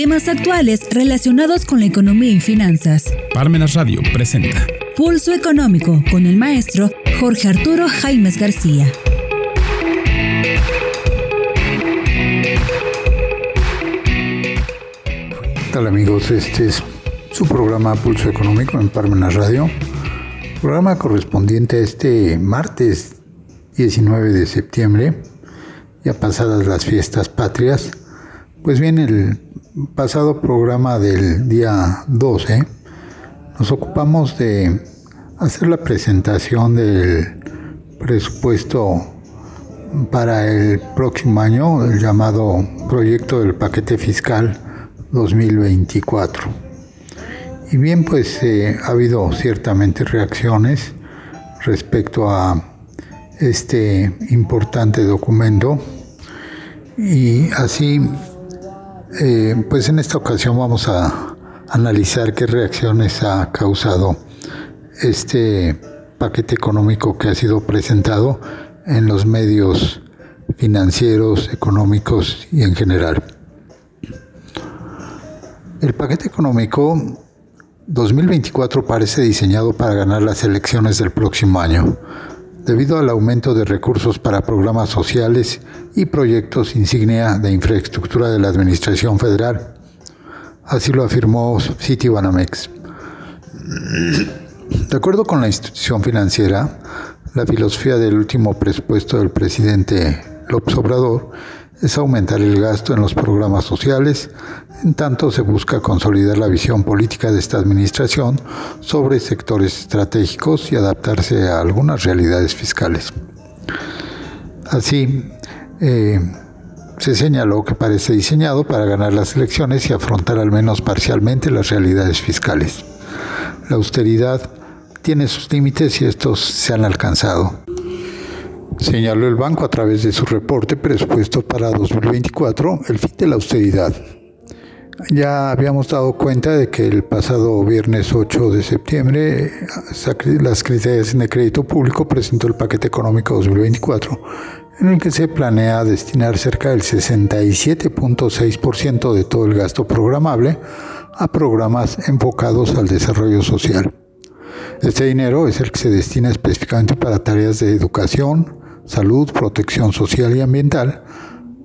Temas actuales relacionados con la economía y finanzas. Parmenas Radio presenta Pulso Económico con el maestro Jorge Arturo Jaimes García. ¿Qué tal amigos? Este es su programa Pulso Económico en Parmenas Radio. Programa correspondiente a este martes 19 de septiembre, ya pasadas las fiestas patrias. Pues bien, el pasado programa del día 12 nos ocupamos de hacer la presentación del presupuesto para el próximo año, el llamado proyecto del paquete fiscal 2024. Y bien, pues eh, ha habido ciertamente reacciones respecto a este importante documento y así, eh, pues en esta ocasión vamos a analizar qué reacciones ha causado este paquete económico que ha sido presentado en los medios financieros, económicos y en general. El paquete económico 2024 parece diseñado para ganar las elecciones del próximo año, debido al aumento de recursos para programas sociales y proyectos insignia de infraestructura de la Administración Federal. Así lo afirmó Citibanamex. De acuerdo con la institución financiera, la filosofía del último presupuesto del presidente López Obrador es aumentar el gasto en los programas sociales, en tanto se busca consolidar la visión política de esta administración sobre sectores estratégicos y adaptarse a algunas realidades fiscales. Así, eh, se señaló que parece diseñado para ganar las elecciones y afrontar al menos parcialmente las realidades fiscales. La austeridad tiene sus límites y estos se han alcanzado señaló el banco a través de su reporte presupuesto para 2024 el fin de la austeridad. Ya habíamos dado cuenta de que el pasado viernes 8 de septiembre las criterias de crédito público presentó el paquete económico 2024 en el que se planea destinar cerca del 67.6% de todo el gasto programable a programas enfocados al desarrollo social. Este dinero es el que se destina específicamente para tareas de educación, salud, protección social y ambiental,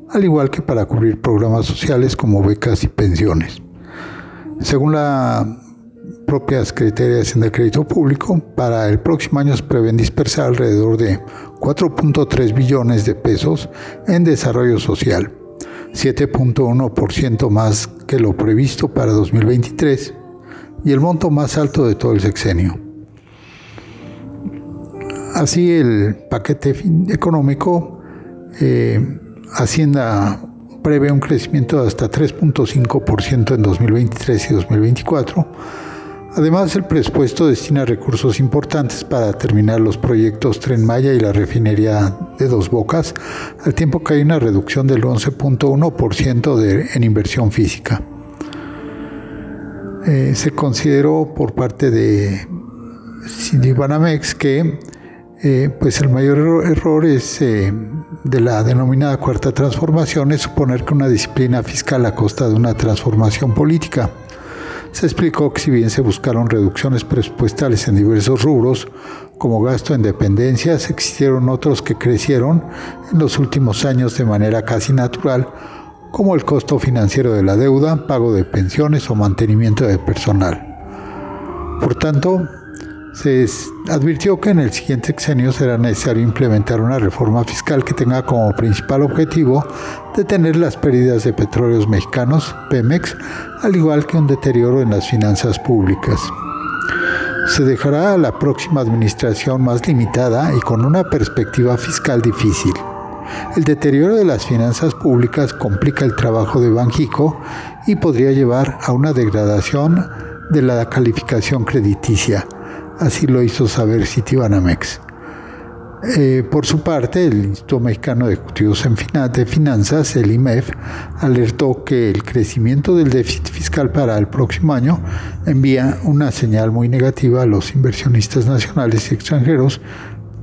al igual que para cubrir programas sociales como becas y pensiones. Según las propias criterios de crédito público, para el próximo año se prevén dispersar alrededor de 4.3 billones de pesos en desarrollo social, 7.1% más que lo previsto para 2023 y el monto más alto de todo el sexenio. Así el paquete económico, eh, Hacienda prevé un crecimiento de hasta 3.5% en 2023 y 2024. Además, el presupuesto destina recursos importantes para terminar los proyectos Tren Maya y la refinería de Dos Bocas, al tiempo que hay una reducción del 11.1% en inversión física. Eh, se consideró por parte de Citibanamex que eh, pues el mayor error, es eh, de la denominada cuarta transformación es suponer que una disciplina fiscal a costa de una transformación política. Se explicó que si bien se buscaron reducciones presupuestales en diversos rubros, como gasto en dependencias, existieron otros que crecieron en los últimos años de manera casi natural, como el costo financiero de la deuda, pago de pensiones o mantenimiento de personal. Por tanto, se advirtió que en el siguiente sexenio será necesario implementar una reforma fiscal que tenga como principal objetivo detener las pérdidas de petróleos mexicanos, Pemex, al igual que un deterioro en las finanzas públicas. Se dejará a la próxima administración más limitada y con una perspectiva fiscal difícil. El deterioro de las finanzas públicas complica el trabajo de Banjico y podría llevar a una degradación de la calificación crediticia Así lo hizo saber Citibanamex. Eh, por su parte, el Instituto Mexicano de Ejecutivos de Finanzas, el IMEF, alertó que el crecimiento del déficit fiscal para el próximo año envía una señal muy negativa a los inversionistas nacionales y extranjeros,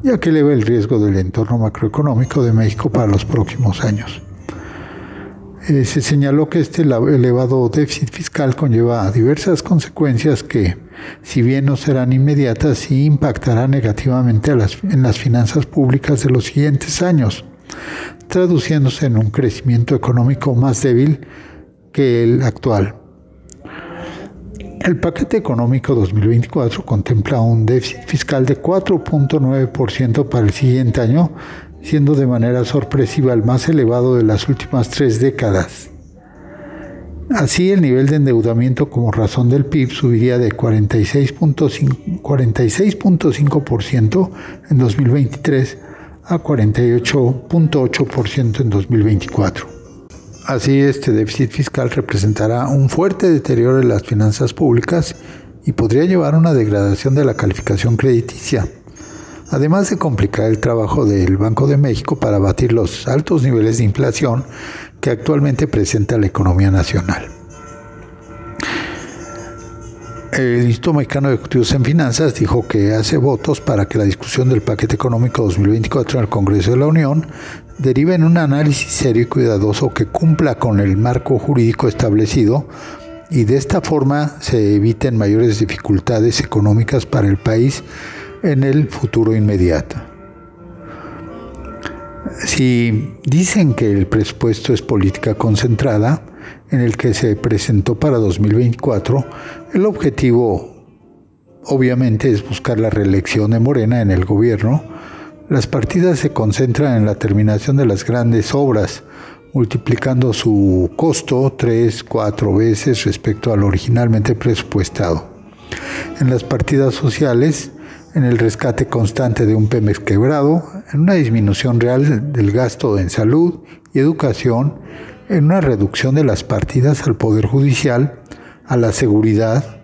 ya que eleva el riesgo del entorno macroeconómico de México para los próximos años. Eh, se señaló que este elevado déficit fiscal conlleva diversas consecuencias que, si bien no serán inmediatas, sí impactarán negativamente en las finanzas públicas de los siguientes años, traduciéndose en un crecimiento económico más débil que el actual. El paquete económico 2024 contempla un déficit fiscal de 4.9% para el siguiente año, siendo de manera sorpresiva el más elevado de las últimas tres décadas. Así, el nivel de endeudamiento como razón del PIB subiría de 46.5% en 2023 a 48.8% en 2024. Así, este déficit fiscal representará un fuerte deterioro de las finanzas públicas y podría llevar a una degradación de la calificación crediticia además de complicar el trabajo del Banco de México para batir los altos niveles de inflación que actualmente presenta la economía nacional. El Instituto Mexicano de Ejecutivos en Finanzas dijo que hace votos para que la discusión del paquete económico 2024 en el Congreso de la Unión derive en un análisis serio y cuidadoso que cumpla con el marco jurídico establecido y de esta forma se eviten mayores dificultades económicas para el país en el futuro inmediato. Si dicen que el presupuesto es política concentrada, en el que se presentó para 2024, el objetivo obviamente es buscar la reelección de Morena en el gobierno. Las partidas se concentran en la terminación de las grandes obras, multiplicando su costo tres, cuatro veces respecto al originalmente presupuestado. En las partidas sociales, en el rescate constante de un Pemex quebrado, en una disminución real del gasto en salud y educación, en una reducción de las partidas al Poder Judicial, a la seguridad,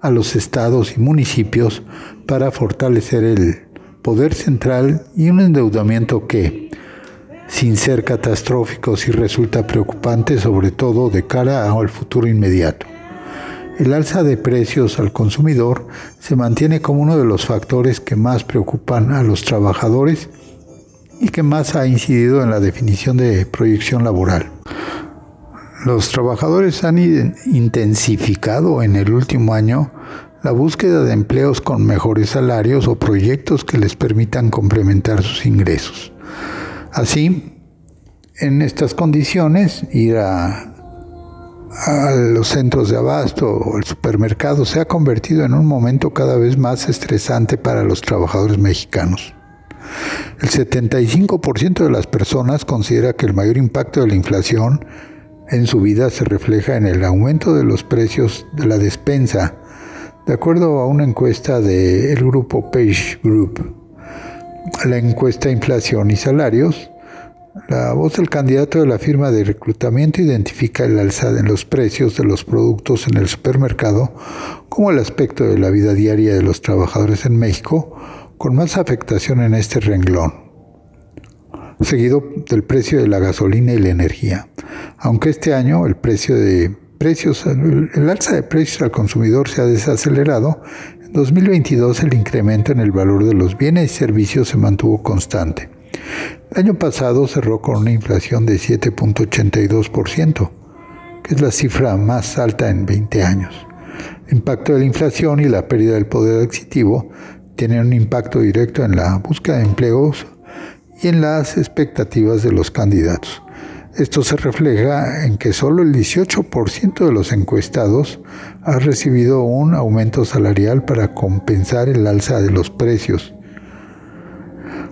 a los estados y municipios para fortalecer el poder central y un endeudamiento que, sin ser catastrófico, sí resulta preocupante, sobre todo de cara al futuro inmediato. El alza de precios al consumidor se mantiene como uno de los factores que más preocupan a los trabajadores y que más ha incidido en la definición de proyección laboral. Los trabajadores han intensificado en el último año la búsqueda de empleos con mejores salarios o proyectos que les permitan complementar sus ingresos. Así, en estas condiciones, ir a a los centros de abasto o el supermercado se ha convertido en un momento cada vez más estresante para los trabajadores mexicanos. El 75% de las personas considera que el mayor impacto de la inflación en su vida se refleja en el aumento de los precios de la despensa, de acuerdo a una encuesta del grupo Page Group. La encuesta Inflación y Salarios la voz del candidato de la firma de reclutamiento identifica el alza en los precios de los productos en el supermercado como el aspecto de la vida diaria de los trabajadores en México con más afectación en este renglón, seguido del precio de la gasolina y la energía. Aunque este año el alza de precios al consumidor se ha desacelerado, en 2022 el incremento en el valor de los bienes y servicios se mantuvo constante. El año pasado cerró con una inflación de 7.82%, que es la cifra más alta en 20 años. El impacto de la inflación y la pérdida del poder adquisitivo tienen un impacto directo en la búsqueda de empleos y en las expectativas de los candidatos. Esto se refleja en que solo el 18% de los encuestados ha recibido un aumento salarial para compensar el alza de los precios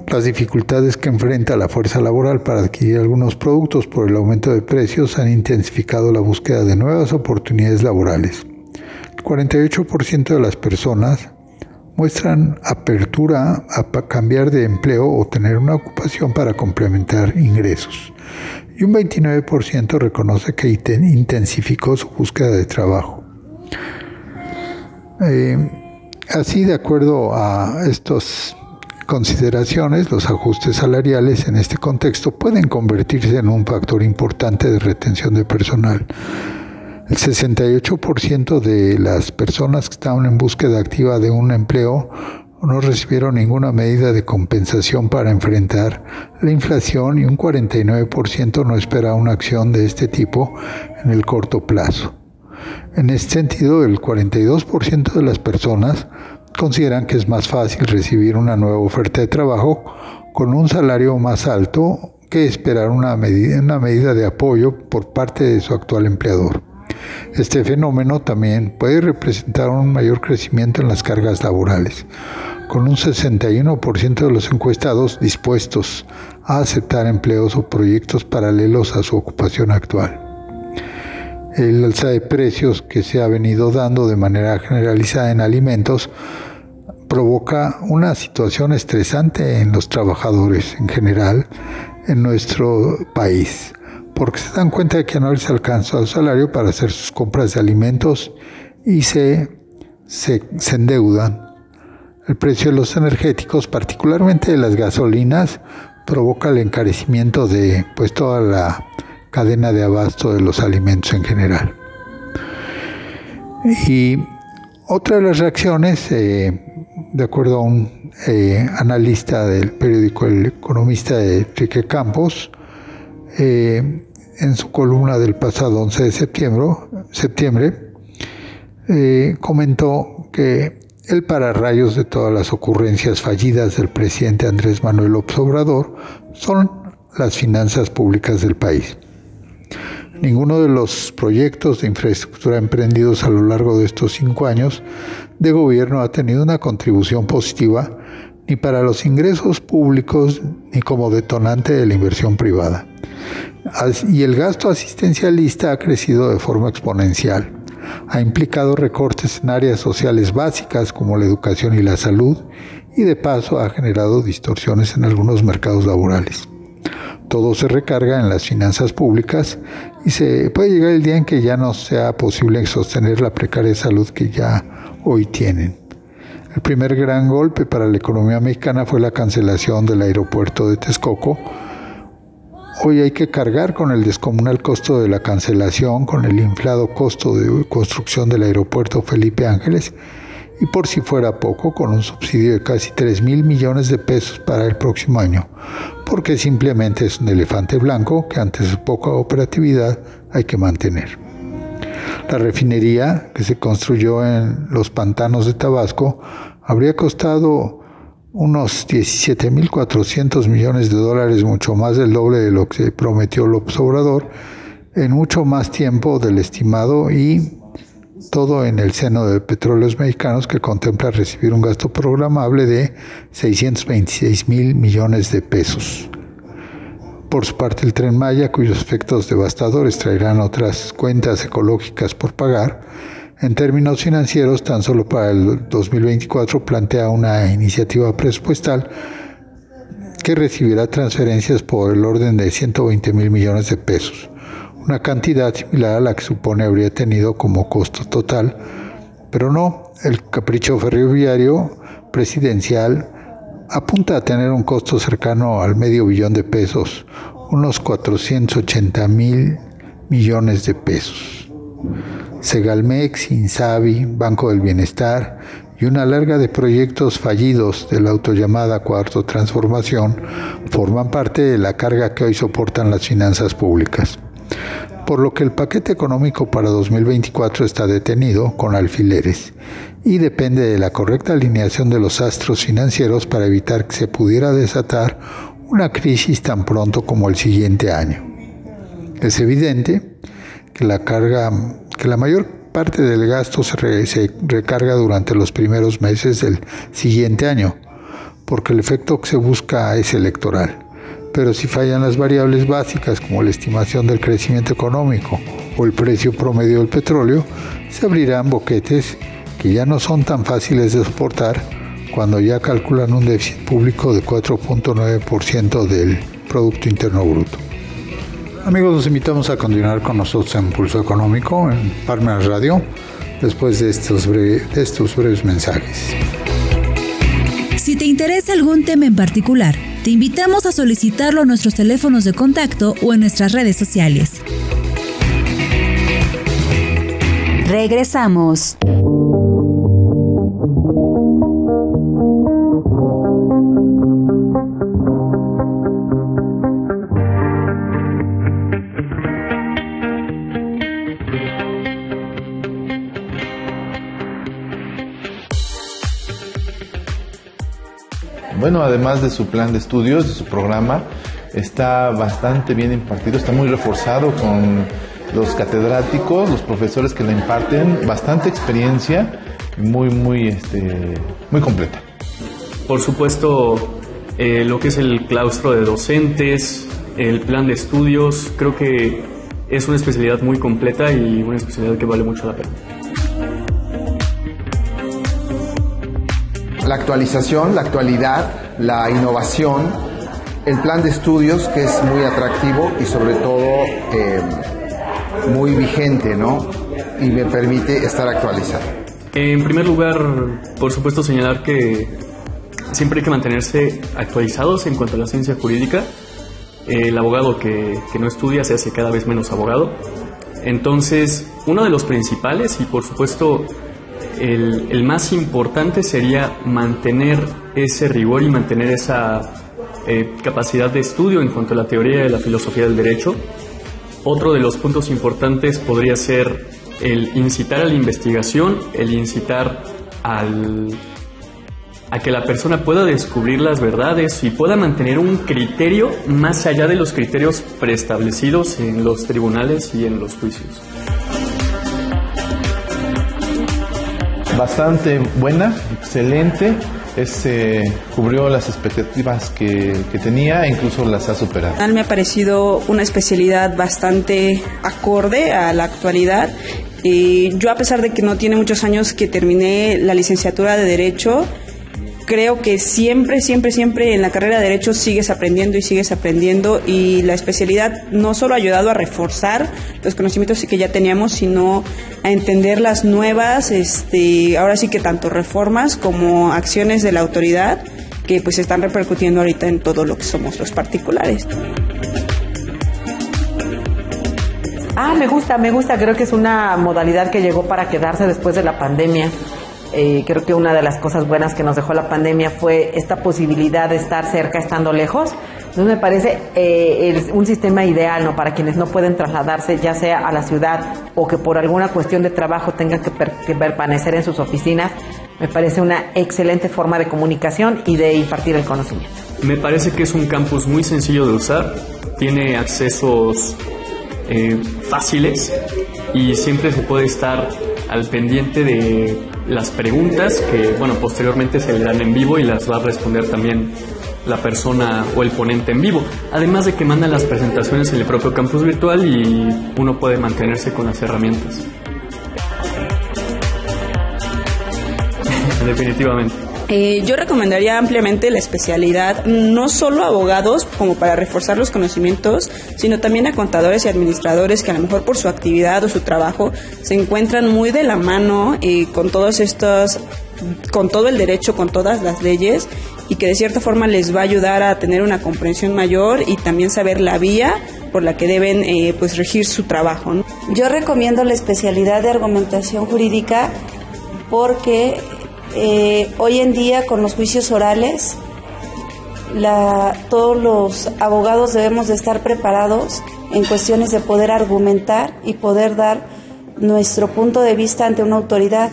las dificultades que enfrenta la fuerza laboral para adquirir algunos productos por el aumento de precios han intensificado la búsqueda de nuevas oportunidades laborales. El 48% de las personas muestran apertura a cambiar de empleo o tener una ocupación para complementar ingresos. Y un 29% reconoce que intensificó su búsqueda de trabajo. Eh, así, de acuerdo a estos consideraciones, los ajustes salariales en este contexto pueden convertirse en un factor importante de retención de personal. El 68% de las personas que estaban en búsqueda activa de un empleo no recibieron ninguna medida de compensación para enfrentar la inflación y un 49% no espera una acción de este tipo en el corto plazo. En este sentido, el 42% de las personas consideran que es más fácil recibir una nueva oferta de trabajo con un salario más alto que esperar una medida, de apoyo por parte de su actual empleador. Este fenómeno también puede representar un mayor crecimiento en las cargas laborales, con un 61% de los encuestados dispuestos a aceptar empleos o proyectos paralelos a su ocupación actual. El alza de precios que se ha venido dando de manera generalizada en alimentos provoca una situación estresante en los trabajadores en general en nuestro país porque se dan cuenta de que no les alcanza el salario para hacer sus compras de alimentos y se, se, endeudan. El precio de los energéticos, particularmente de las gasolinas, provoca el encarecimiento de pues, toda la cadena de abasto de los alimentos en general. Y otra de las reacciones, eh, de acuerdo a un eh, analista del periódico El Economista de Enrique Campos, eh, en su columna del pasado 11 de septiembre, septiembre comentó que el pararrayos de todas las ocurrencias fallidas del presidente Andrés Manuel López son las finanzas públicas del país. Ninguno de los proyectos de infraestructura emprendidos a lo largo de estos cinco años de gobierno ha tenido una contribución positiva ni para los ingresos públicos ni como detonante de la inversión privada. Y el gasto asistencialista ha crecido de forma exponencial. Ha implicado recortes en áreas sociales básicas como la educación y la salud y de paso ha generado distorsiones en algunos mercados laborales. Todo se recarga en las finanzas públicas se puede llegar el día en que ya no sea posible sostener la precaria salud que ya hoy tienen. El primer gran golpe para la economía mexicana fue la cancelación del aeropuerto de Texcoco. Hoy hay que cargar con el descomunal costo de la cancelación, con el inflado costo de construcción del aeropuerto Felipe Ángeles y por si fuera poco, con un subsidio de casi 3 mil millones de pesos para el próximo año, porque simplemente es un elefante blanco que ante su poca operatividad hay que mantener. La refinería que se construyó en los pantanos de Tabasco habría costado unos 17.400 millones de dólares, mucho más del doble de lo que prometió López Obrador, en mucho más tiempo del estimado y todo en el seno de petróleos mexicanos que contempla recibir un gasto programable de 626 mil millones de pesos. Por su parte, el tren Maya, cuyos efectos devastadores traerán otras cuentas ecológicas por pagar, en términos financieros, tan solo para el 2024 plantea una iniciativa presupuestal que recibirá transferencias por el orden de 120 mil millones de pesos, una cantidad similar a la que supone habría tenido como costo total, pero no, el capricho ferroviario presidencial apunta a tener un costo cercano al medio billón de pesos, unos 480 mil millones de pesos. Segalmex, Insabi, Banco del Bienestar y una larga de proyectos fallidos de la autollamada Cuarto Transformación forman parte de la carga que hoy soportan las finanzas públicas. Por lo que el paquete económico para 2024 está detenido con alfileres y depende de la correcta alineación de los astros financieros para evitar que se pudiera desatar una crisis tan pronto como el siguiente año. Es evidente que la carga, que la mayor parte del gasto se, se recarga durante los primeros meses del siguiente año, porque el efecto que se busca es electoral. Pero si fallan las variables básicas como la estimación del crecimiento económico o el precio promedio del petróleo, se abrirán boquetes que ya no son tan fáciles de soportar cuando ya calculan un déficit público de 4.9% del Producto Interno Bruto. Amigos, los invitamos a continuar con nosotros en Pulso Económico en Parmenas Radio después de estos, de estos breves mensajes. Si te interesa algún tema en particular, te invitamos a solicitarlo a nuestros teléfonos de contacto o en nuestras redes sociales. Regresamos. Bueno, además de su plan de estudios, de su programa, está bastante bien impartido, está muy reforzado con los catedráticos, los profesores que la imparten, bastante experiencia, muy, muy, este, muy completa. Por supuesto, eh, lo que es el claustro de docentes, el plan de estudios, creo que es una especialidad muy completa y una especialidad que vale mucho la pena. La actualización, la actualidad, la innovación, el plan de estudios que es muy atractivo y sobre todo eh, muy vigente, ¿no? Y me permite estar actualizado. En primer lugar, por supuesto, señalar que siempre hay que mantenerse actualizados en cuanto a la ciencia jurídica. El abogado que, que no estudia se hace cada vez menos abogado. Entonces, uno de los principales y por supuesto el, más importante sería mantener ese rigor y mantener esa eh, capacidad de estudio en cuanto a la teoría y la filosofía del derecho. Otro de los puntos importantes podría ser el incitar a la investigación, el incitar a que la persona pueda descubrir las verdades y pueda mantener un criterio más allá de los criterios preestablecidos en los tribunales y en los juicios. Bastante buena, excelente. Este, cubrió las expectativas que, que, tenía e incluso las ha superado. Me ha parecido una especialidad bastante acorde a la actualidad. Y yo a pesar de que no tiene muchos años que terminé la licenciatura de Derecho, creo que siempre, siempre, siempre en la carrera de Derecho sigues aprendiendo y sigues aprendiendo y la especialidad no solo ha ayudado a reforzar los conocimientos que ya teníamos, sino a entender las nuevas, este, ahora sí que tanto reformas como acciones de la autoridad que pues están repercutiendo ahorita en todo lo que somos los particulares. Ah, me gusta, me gusta, creo que es una modalidad que llegó para quedarse después de la pandemia. Eh, creo que una de las cosas buenas que nos dejó la pandemia fue esta posibilidad de estar cerca estando lejos. Entonces me parece eh, un sistema ideal ¿no? para quienes no pueden trasladarse ya sea a la ciudad o que por alguna cuestión de trabajo tengan que, que permanecer en sus oficinas. Me parece una excelente forma de comunicación y de impartir el conocimiento. Me parece que es un campus muy sencillo de usar, tiene accesos eh, fáciles y siempre se puede estar al pendiente de las preguntas que, bueno, posteriormente se le dan en vivo y las va a responder también la persona o el ponente en vivo. Además de que mandan las presentaciones en el propio campus virtual y uno puede mantenerse con las herramientas. Definitivamente. Eh, yo recomendaría ampliamente la especialidad, no solo a abogados como para reforzar los conocimientos, sino también a contadores y administradores que a lo mejor por su actividad o su trabajo se encuentran muy de la mano eh, con todos estos, con todo el derecho, con todas las leyes y que de cierta forma les va a ayudar a tener una comprensión mayor y también saber la vía por la que deben eh, pues regir su trabajo. Yo recomiendo la especialidad de argumentación jurídica porque eh, hoy en día con los juicios orales, todos los abogados debemos de estar preparados en cuestiones de poder argumentar y poder dar nuestro punto de vista ante una autoridad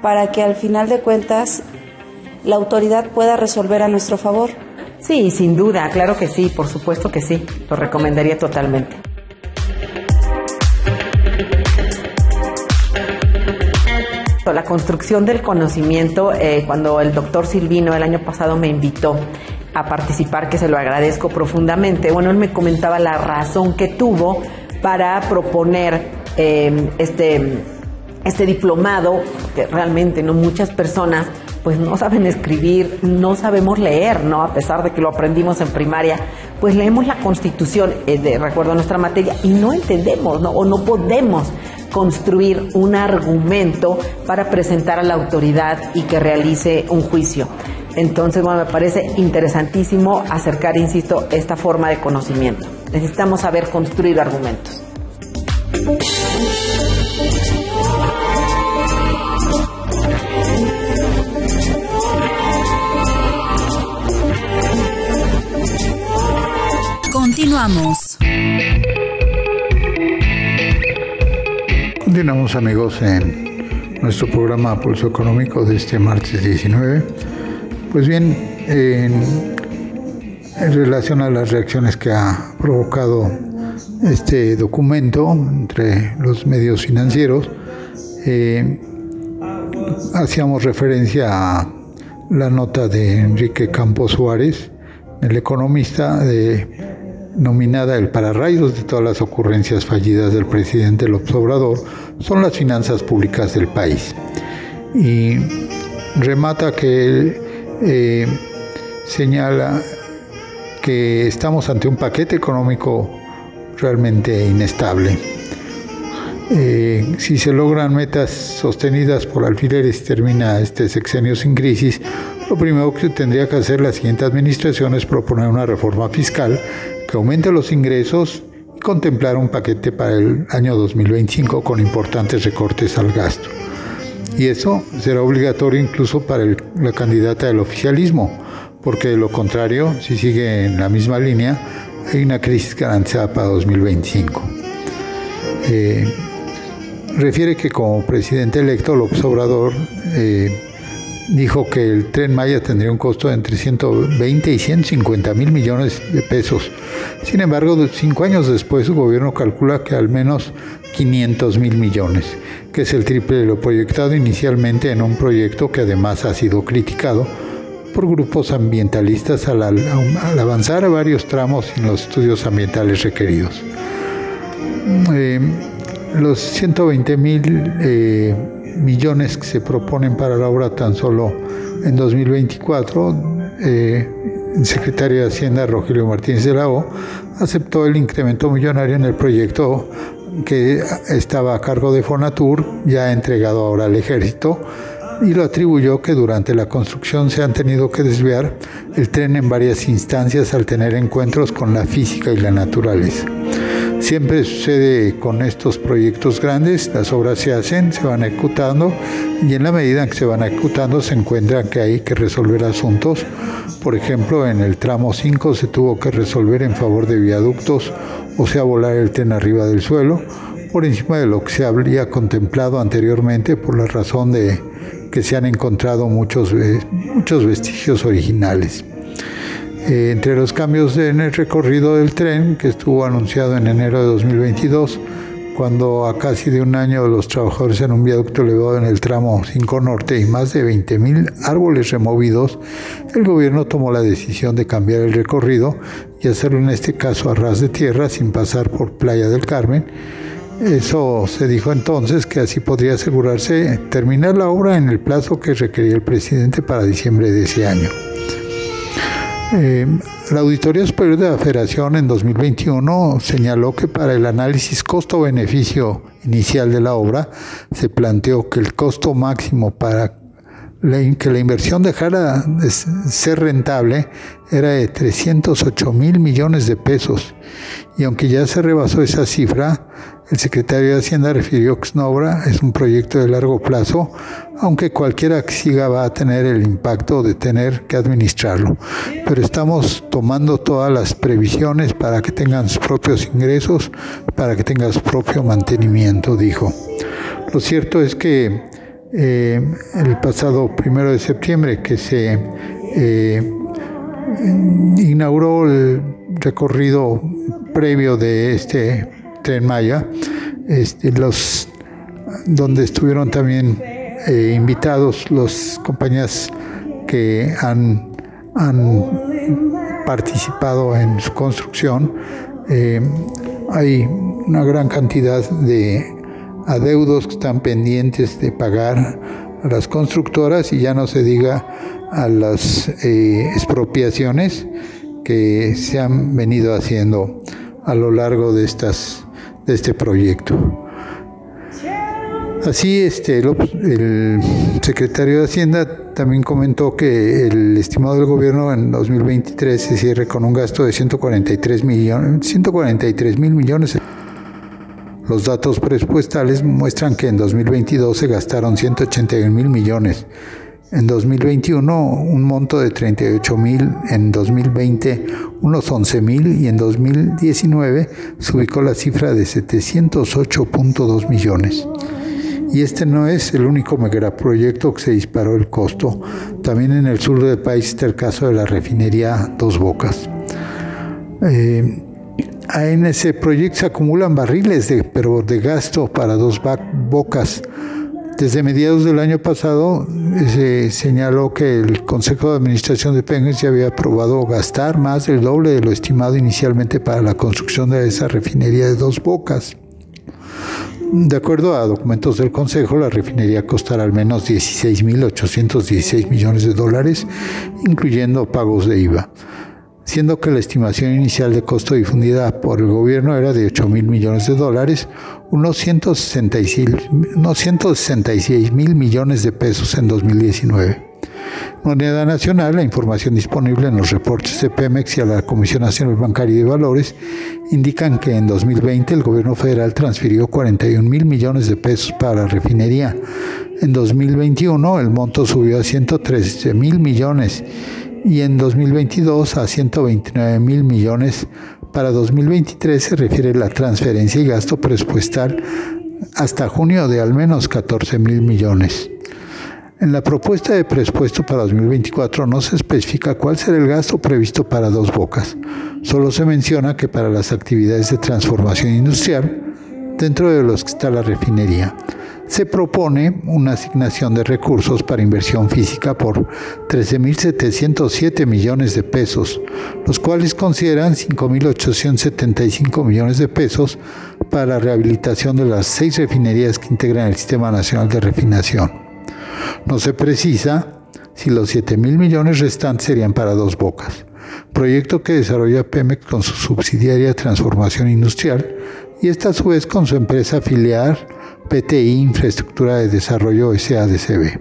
para que al final de cuentas la autoridad pueda resolver a nuestro favor. Sí, sin duda, claro que sí, por supuesto que sí, lo recomendaría totalmente. La construcción del conocimiento, eh, cuando el doctor Silvino el año pasado me invitó a participar, que se lo agradezco profundamente, bueno, él me comentaba la razón que tuvo para proponer eh, este, este diplomado, que realmente no muchas personas pues no saben escribir, no sabemos leer, ¿no? A pesar de que lo aprendimos en primaria, pues leemos la Constitución, eh, de recuerdo nuestra materia, y no entendemos, ¿no? O no podemos construir un argumento para presentar a la autoridad y que realice un juicio. Entonces, bueno, me parece interesantísimo acercar, insisto, esta forma de conocimiento. Necesitamos saber construir argumentos. Continuamos. Continuamos amigos en nuestro programa Pulso Económico de este martes 19. Pues bien, en, relación a las reacciones que ha provocado este documento entre los medios financieros, eh, hacíamos referencia a la nota de Enrique Campos Suárez, el economista, nominada El pararrayos de todas las ocurrencias fallidas del presidente López Obrador son las finanzas públicas del país. Y remata que eh, señala que estamos ante un paquete económico realmente inestable. Eh, si se logran metas sostenidas por alfileres y termina este sexenio sin crisis, lo primero que tendría que hacer la siguiente administración es proponer una reforma fiscal que aumente los ingresos y contemplar un paquete para el año 2025 con importantes recortes al gasto. Y eso será obligatorio incluso para la candidata del oficialismo, porque de lo contrario, si sigue en la misma línea, hay una crisis garantizada para 2025. Eh, refiere que como presidente electo López Obrador eh, dijo que el tren Maya tendría un costo de entre 120 y 150 mil millones de pesos. Sin embargo, cinco años después su gobierno calcula que al menos 500 mil millones, que es el triple de lo proyectado inicialmente en un proyecto que además ha sido criticado por grupos ambientalistas al, avanzar a varios tramos sin los estudios ambientales requeridos. Eh, los 120 mil eh, millones que se proponen para la obra tan solo en 2024, eh, el secretario de Hacienda Rogelio Martínez de la O aceptó el incremento millonario en el proyecto que estaba a cargo de Fonatur, ya entregado ahora al ejército, y lo atribuyó que durante la construcción se han tenido que desviar el tren en varias instancias al tener encuentros con la física y la naturaleza. Siempre sucede con estos proyectos grandes, las obras se hacen, se van ejecutando y en la medida en que se van ejecutando se encuentra que hay que resolver asuntos. Por ejemplo, en el tramo 5 se tuvo que resolver en favor de viaductos, o sea, volar el tren arriba del suelo, por encima de lo que se habría contemplado anteriormente por la razón de que se han encontrado muchos, muchos vestigios originales. Eh, entre los cambios en el recorrido del tren, que estuvo anunciado en enero de 2022, cuando a casi de un año los trabajadores en un viaducto elevado en el tramo 5 Norte y más de 20.000 árboles removidos, el gobierno tomó la decisión de cambiar el recorrido y hacerlo en este caso a ras de tierra sin pasar por Playa del Carmen. Eso se dijo entonces que así podría asegurarse terminar la obra en el plazo que requería el presidente para diciembre de ese año. Eh, la Auditoría Superior de la Federación en 2021 señaló que para el análisis costo-beneficio inicial de la obra se planteó que el costo máximo para que la inversión dejara de ser rentable era de 308 mil millones de pesos. Y aunque ya se rebasó esa cifra, el secretario de Hacienda refirió que obra es un proyecto de largo plazo, aunque cualquiera que siga va a tener el impacto de tener que administrarlo. Pero estamos tomando todas las previsiones para que tengan sus propios ingresos, para que tengan su propio mantenimiento, dijo. Lo cierto es que eh, el pasado primero de septiembre que se eh, inauguró el recorrido previo de este en Maya, este, donde estuvieron también eh, invitados las compañías que han, han, participado en su construcción. Eh, hay una gran cantidad de adeudos que están pendientes de pagar a las constructoras y ya no se diga a las eh, expropiaciones que se han venido haciendo a lo largo de estas este proyecto. Así, este, el secretario de Hacienda también comentó que el estimado del gobierno en 2023 se cierre con un gasto de 143 millones, 143 mil millones. Los datos presupuestales muestran que en 2022 se gastaron 181 mil millones en 2021 un monto de 38 mil, en 2020 unos 11 mil y en 2019 se ubicó la cifra de 708.2 millones. Y este no es el único megaproyecto que se disparó el costo. También en el sur del país está el caso de la refinería Dos Bocas. Eh, en ese proyecto se acumulan barriles de, gasto para Dos Bocas. Desde mediados del año pasado se señaló que el Consejo de Administración de Pemex ya había aprobado gastar más del doble de lo estimado inicialmente para la construcción de esa refinería de Dos Bocas. De acuerdo a documentos del Consejo, la refinería costará al menos 16.816 millones de dólares, incluyendo pagos de IVA, siendo que la estimación inicial de costo difundida por el gobierno era de 8.000 millones de dólares, unos 166 mil millones de pesos en 2019. Moneda Nacional, la información disponible en los reportes de Pemex y a la Comisión Nacional Bancaria y de Valores indican que en 2020 el gobierno federal transfirió 41 mil millones de pesos para refinería. En 2021 el monto subió a 113 mil millones y en 2022 a 129 mil millones. Para 2023 se refiere la transferencia y gasto presupuestal hasta junio de al menos 14 mil millones. En la propuesta de presupuesto para 2024 no se especifica cuál será el gasto previsto para dos bocas. Solo se menciona que para las actividades de transformación industrial, dentro de los que está la refinería, se propone una asignación de recursos para inversión física por 13.707 millones de pesos, los cuales consideran 5.875 millones de pesos para la rehabilitación de las seis refinerías que integran el Sistema Nacional de Refinación. No se precisa si los 7 mil millones restantes serían para dos bocas, proyecto que desarrolla Pemex con su subsidiaria Transformación Industrial y esta a su vez con su empresa filial PTI Infraestructura de Desarrollo SADCB.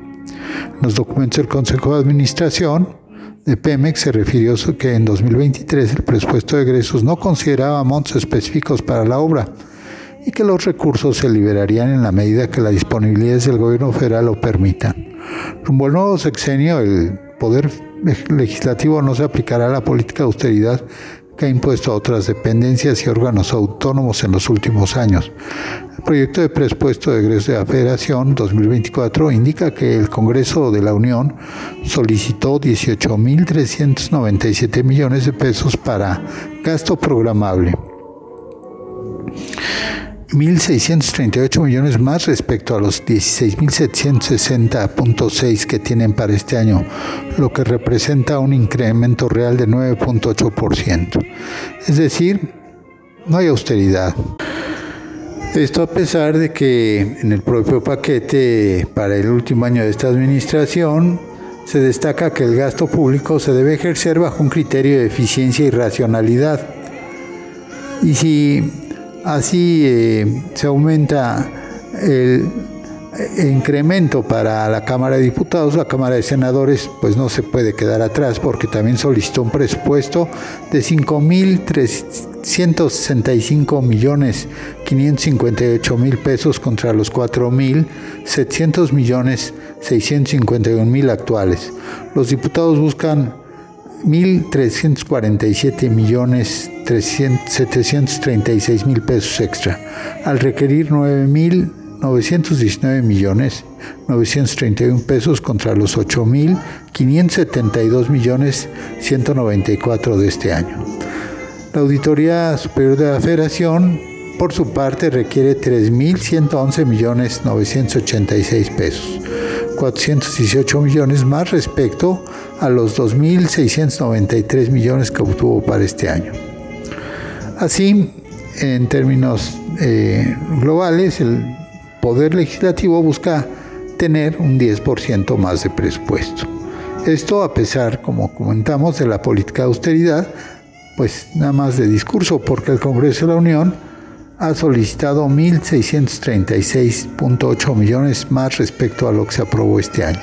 Los documentos del Consejo de Administración de Pemex se refirió que en 2023 el presupuesto de egresos no consideraba montos específicos para la obra, y que los recursos se liberarían en la medida que las disponibilidades del gobierno federal lo permitan. Rumbo al nuevo sexenio, el Poder Legislativo no se aplicará a la política de austeridad que ha impuesto a otras dependencias y órganos autónomos en los últimos años. El proyecto de presupuesto de egreso de la Federación 2024 indica que el Congreso de la Unión solicitó 18.397 millones de pesos para gasto programable 1.638 millones más respecto a los 16.760.6 que tienen para este año, lo que representa un incremento real de 9.8%. Es decir, no hay austeridad. Esto a pesar de que en el propio paquete para el último año de esta administración se destaca que el gasto público se debe ejercer bajo un criterio de eficiencia y racionalidad. Y si Así eh, se aumenta el incremento para la Cámara de Diputados, la Cámara de Senadores pues no se puede quedar atrás porque también solicitó un presupuesto de 5.365 millones 558 mil pesos contra los 4.700 millones 651 mil actuales. Los diputados buscan 1.347 millones 736 mil pesos extra, al requerir 9.919 millones 931 pesos contra los 8.572 millones 194 de este año. La Auditoría Superior de la Federación, por su parte, requiere 3.111 millones 986 pesos 418 millones más respecto a los 2.693 millones que obtuvo para este año. Así, en términos eh, globales, el Poder Legislativo busca tener un 10% más de presupuesto. Esto a pesar, como comentamos, de la política de austeridad, pues nada más de discurso, porque el Congreso de la Unión ha solicitado 1.636.8 millones más respecto a lo que se aprobó este año.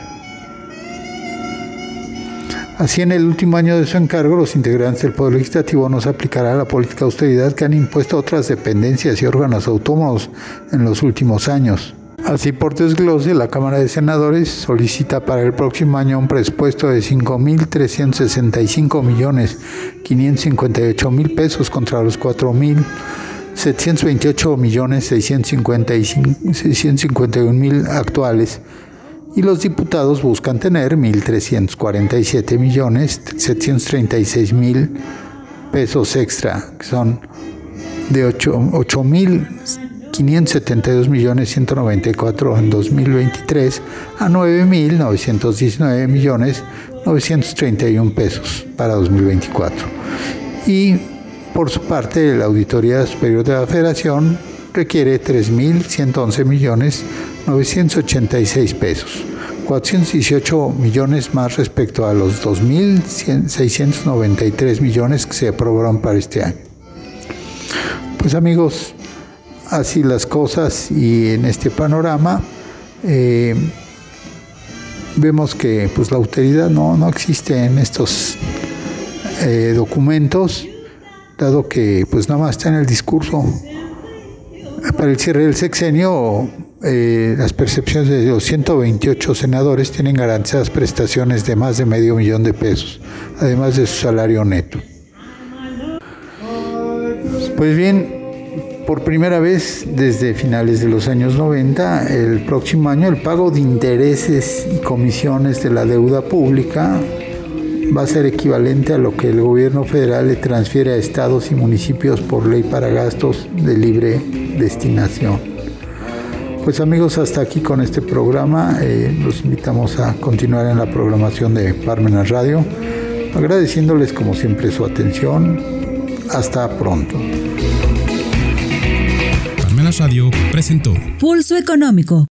Así, en el último año de su encargo, los integrantes del Poder Legislativo no se aplicará la política de austeridad que han impuesto otras dependencias y órganos autónomos en los últimos años. Así, por desglose, la Cámara de Senadores solicita para el próximo año un presupuesto de 5.365 millones 558 mil pesos contra los 4.000 728 millones 651 mil actuales y los diputados buscan tener 1.347 millones 736 mil pesos extra, que son de 8 mil 572 millones 194 en 2023 a 9.919 millones 931 pesos para 2024. Y por su parte, la Auditoría Superior de la Federación requiere 3.111 millones 986 pesos, 418 millones más respecto a los 2.693 millones que se aprobaron para este año. Pues amigos, así las cosas y en este panorama eh, vemos que pues la autoridad no, no existe en estos eh, documentos dado que pues nada más está en el discurso. Para el cierre del sexenio eh, las percepciones de los 128 senadores tienen garantizadas prestaciones de más de medio millón de pesos además de su salario neto. Pues bien por primera vez desde finales de los años 90, el próximo año el pago de intereses y comisiones de la deuda pública va a ser equivalente a lo que el gobierno federal le transfiere a estados y municipios por ley para gastos de libre destinación. Pues amigos, hasta aquí con este programa. Eh, los invitamos a continuar en la programación de Parmenas Radio, agradeciéndoles como siempre su atención. Hasta pronto. Radio presentó Pulso Económico